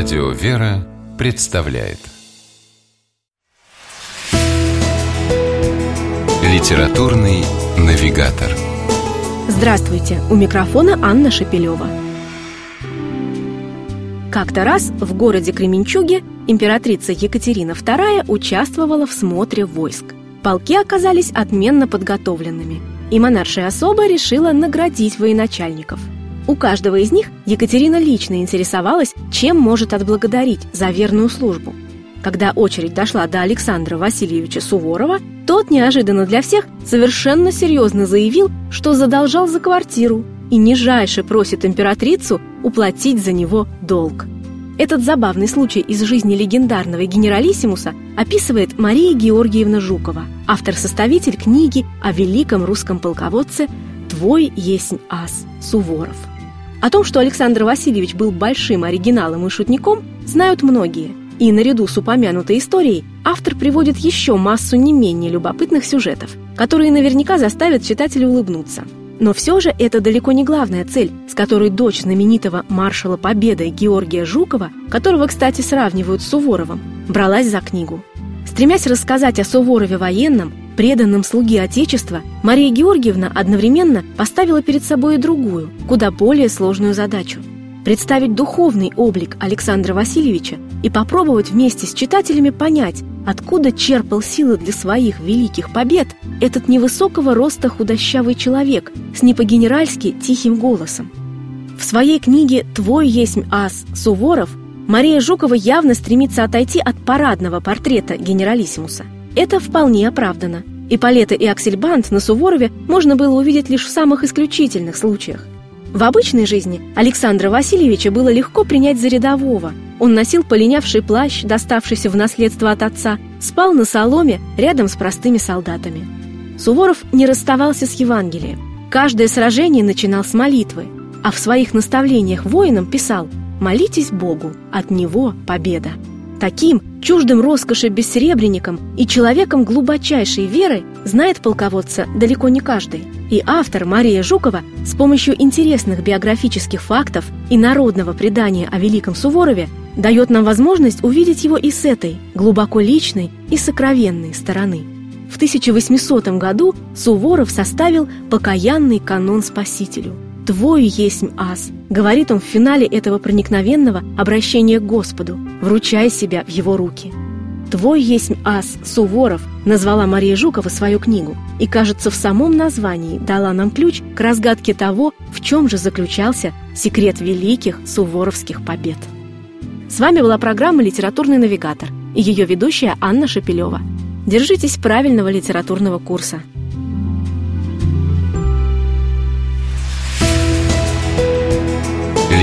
Радио «Вера» представляет Литературный навигатор Здравствуйте! У микрофона Анна Шапилева. Как-то раз в городе Кременчуге императрица Екатерина II участвовала в смотре войск. Полки оказались отменно подготовленными, и монаршая особа решила наградить военачальников – у каждого из них Екатерина лично интересовалась, чем может отблагодарить за верную службу. Когда очередь дошла до Александра Васильевича Суворова, тот неожиданно для всех совершенно серьезно заявил, что задолжал за квартиру и нижайше просит императрицу уплатить за него долг. Этот забавный случай из жизни легендарного генералиссимуса описывает Мария Георгиевна Жукова, автор-составитель книги о великом русском полководце «Твой есть ас» Суворов. О том, что Александр Васильевич был большим оригиналом и шутником, знают многие. И наряду с упомянутой историей автор приводит еще массу не менее любопытных сюжетов, которые наверняка заставят читателя улыбнуться. Но все же это далеко не главная цель, с которой дочь знаменитого маршала Победы Георгия Жукова, которого, кстати, сравнивают с Суворовым, бралась за книгу. Стремясь рассказать о Суворове военном, преданном слуге Отечества, Мария Георгиевна одновременно поставила перед собой и другую, куда более сложную задачу – представить духовный облик Александра Васильевича и попробовать вместе с читателями понять, откуда черпал силы для своих великих побед этот невысокого роста худощавый человек с не по-генеральски тихим голосом. В своей книге «Твой есть ас» Суворов Мария Жукова явно стремится отойти от парадного портрета генералиссимуса – это вполне оправдано. И Палета и Аксельбанд на Суворове можно было увидеть лишь в самых исключительных случаях. В обычной жизни Александра Васильевича было легко принять за рядового. Он носил полинявший плащ, доставшийся в наследство от отца, спал на соломе рядом с простыми солдатами. Суворов не расставался с Евангелием. Каждое сражение начинал с молитвы, а в своих наставлениях воинам писал «Молитесь Богу, от Него победа». Таким, чуждым роскоши бессеребренником и человеком глубочайшей веры знает полководца далеко не каждый. И автор Мария Жукова с помощью интересных биографических фактов и народного предания о Великом Суворове дает нам возможность увидеть его и с этой, глубоко личной и сокровенной стороны. В 1800 году Суворов составил покаянный канон Спасителю – «Твой есть ас», — говорит он в финале этого проникновенного обращения к Господу, вручая себя в его руки. «Твой есть ас» Суворов назвала Мария Жукова свою книгу и, кажется, в самом названии дала нам ключ к разгадке того, в чем же заключался секрет великих суворовских побед. С вами была программа «Литературный навигатор» и ее ведущая Анна Шапилева. Держитесь правильного литературного курса –